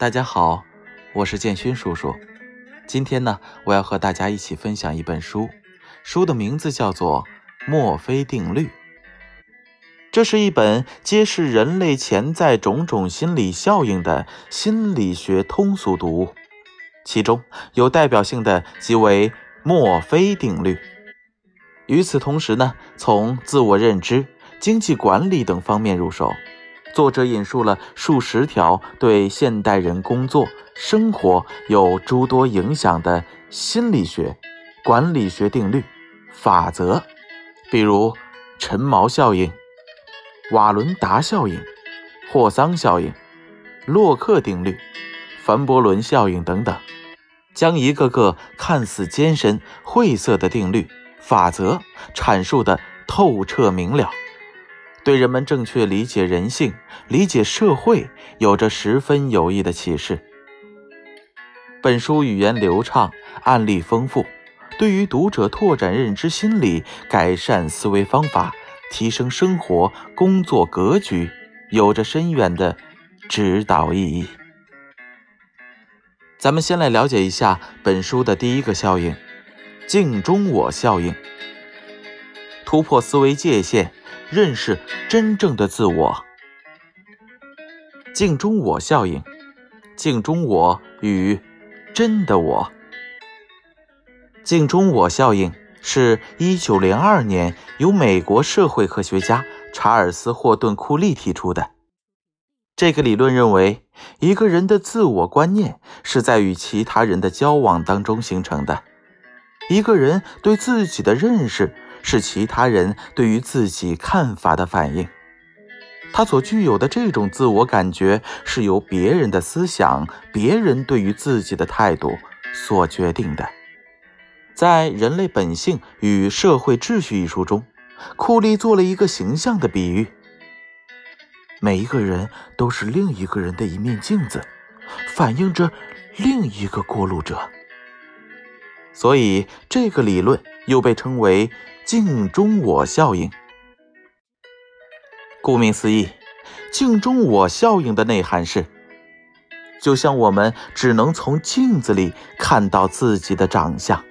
大家好，我是建勋叔叔。今天呢，我要和大家一起分享一本书，书的名字叫做《墨菲定律》。这是一本揭示人类潜在种种心理效应的心理学通俗读物，其中有代表性的即为墨菲定律。与此同时呢，从自我认知、经济管理等方面入手。作者引述了数十条对现代人工作生活有诸多影响的心理学、管理学定律、法则，比如陈毛效应、瓦伦达效应、霍桑效应、洛克定律、凡伯伦效应等等，将一个个看似艰深晦涩的定律、法则阐述的透彻明了。对人们正确理解人性、理解社会有着十分有益的启示。本书语言流畅，案例丰富，对于读者拓展认知心理、改善思维方法、提升生活工作格局，有着深远的指导意义。咱们先来了解一下本书的第一个效应——镜中我效应，突破思维界限。认识真正的自我，镜中我效应，镜中我与真的我。镜中我效应是一九零二年由美国社会科学家查尔斯·霍顿·库利提出的。这个理论认为，一个人的自我观念是在与其他人的交往当中形成的。一个人对自己的认识。是其他人对于自己看法的反应，他所具有的这种自我感觉是由别人的思想、别人对于自己的态度所决定的。在《人类本性与社会秩序》一书中，库利做了一个形象的比喻：每一个人都是另一个人的一面镜子，反映着另一个过路者。所以，这个理论又被称为。镜中我效应，顾名思义，镜中我效应的内涵是：就像我们只能从镜子里看到自己的长相，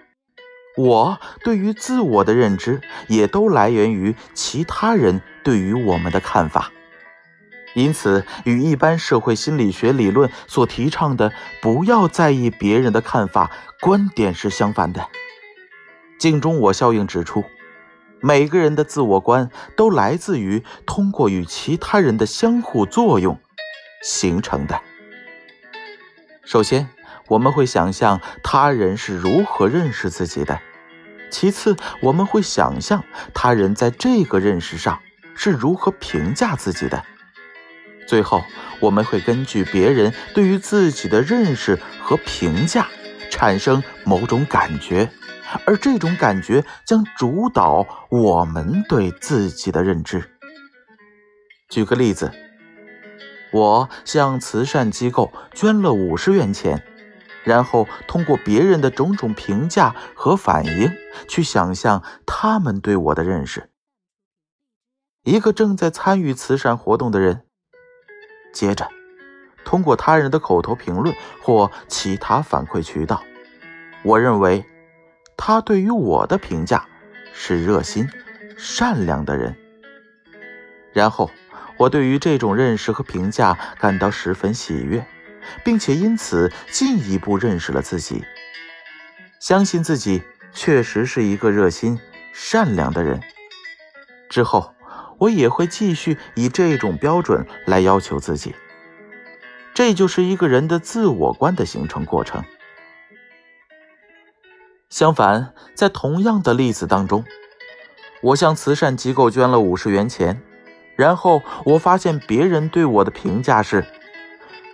我对于自我的认知也都来源于其他人对于我们的看法。因此，与一般社会心理学理论所提倡的“不要在意别人的看法”观点是相反的。镜中我效应指出。每个人的自我观都来自于通过与其他人的相互作用形成的。首先，我们会想象他人是如何认识自己的；其次，我们会想象他人在这个认识上是如何评价自己的；最后，我们会根据别人对于自己的认识和评价产生某种感觉。而这种感觉将主导我们对自己的认知。举个例子，我向慈善机构捐了五十元钱，然后通过别人的种种评价和反应，去想象他们对我的认识。一个正在参与慈善活动的人，接着通过他人的口头评论或其他反馈渠道，我认为。他对于我的评价是热心、善良的人。然后，我对于这种认识和评价感到十分喜悦，并且因此进一步认识了自己，相信自己确实是一个热心、善良的人。之后，我也会继续以这种标准来要求自己。这就是一个人的自我观的形成过程。相反，在同样的例子当中，我向慈善机构捐了五十元钱，然后我发现别人对我的评价是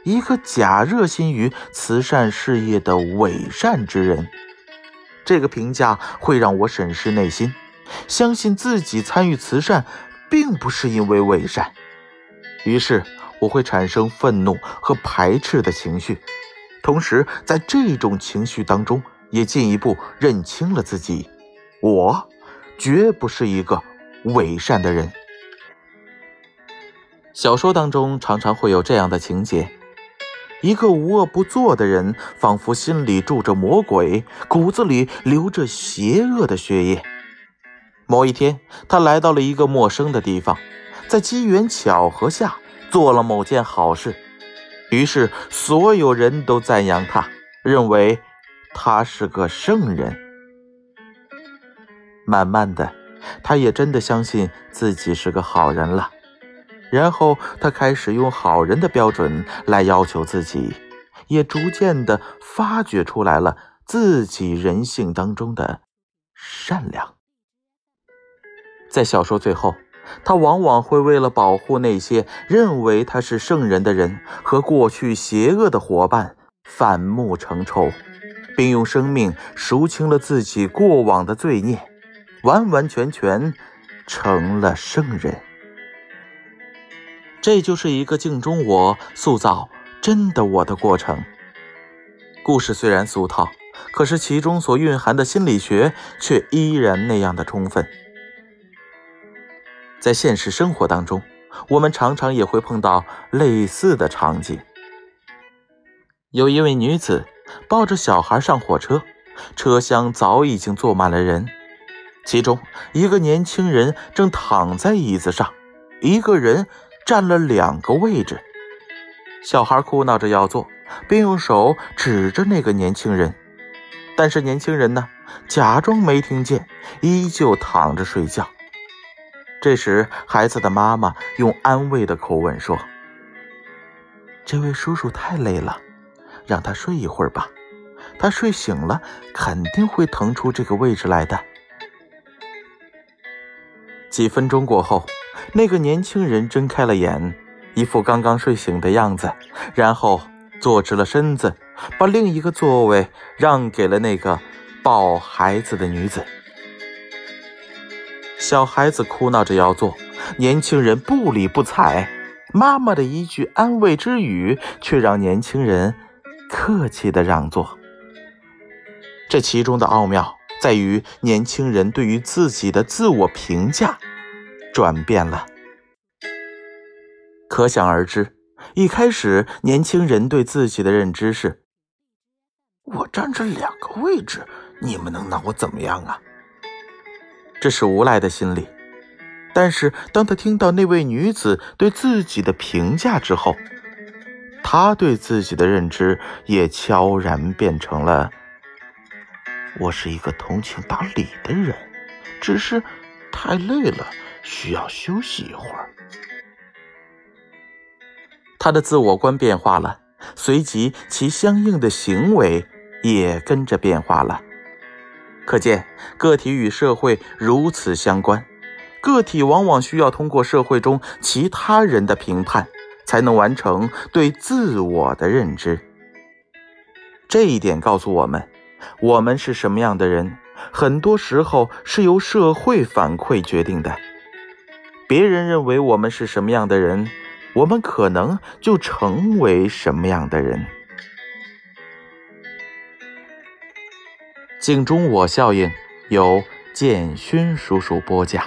一个假热心于慈善事业的伪善之人。这个评价会让我审视内心，相信自己参与慈善并不是因为伪善，于是我会产生愤怒和排斥的情绪，同时在这种情绪当中。也进一步认清了自己，我绝不是一个伪善的人。小说当中常常会有这样的情节：一个无恶不作的人，仿佛心里住着魔鬼，骨子里流着邪恶的血液。某一天，他来到了一个陌生的地方，在机缘巧合下做了某件好事，于是所有人都赞扬他，认为他是个圣人。慢慢的，他也真的相信自己是个好人了。然后他开始用好人的标准来要求自己，也逐渐的发掘出来了自己人性当中的善良。在小说最后，他往往会为了保护那些认为他是圣人的人和过去邪恶的伙伴反目成仇，并用生命赎清了自己过往的罪孽，完完全全成了圣人。这就是一个镜中我塑造真的我的过程。故事虽然俗套，可是其中所蕴含的心理学却依然那样的充分。在现实生活当中，我们常常也会碰到类似的场景。有一位女子抱着小孩上火车，车厢早已经坐满了人，其中一个年轻人正躺在椅子上，一个人。占了两个位置，小孩哭闹着要坐，并用手指着那个年轻人，但是年轻人呢，假装没听见，依旧躺着睡觉。这时，孩子的妈妈用安慰的口吻说：“这位叔叔太累了，让他睡一会儿吧，他睡醒了肯定会腾出这个位置来的。”几分钟过后。那个年轻人睁开了眼，一副刚刚睡醒的样子，然后坐直了身子，把另一个座位让给了那个抱孩子的女子。小孩子哭闹着要坐，年轻人不理不睬。妈妈的一句安慰之语，却让年轻人客气的让座。这其中的奥妙在于，年轻人对于自己的自我评价。转变了，可想而知。一开始，年轻人对自己的认知是：“我占着两个位置，你们能拿我怎么样啊？”这是无赖的心理。但是，当他听到那位女子对自己的评价之后，他对自己的认知也悄然变成了：“我是一个通情达理的人，只是太累了。”需要休息一会儿。他的自我观变化了，随即其相应的行为也跟着变化了。可见，个体与社会如此相关，个体往往需要通过社会中其他人的评判，才能完成对自我的认知。这一点告诉我们，我们是什么样的人，很多时候是由社会反馈决定的。别人认为我们是什么样的人，我们可能就成为什么样的人。镜中我效应由建勋叔叔播讲。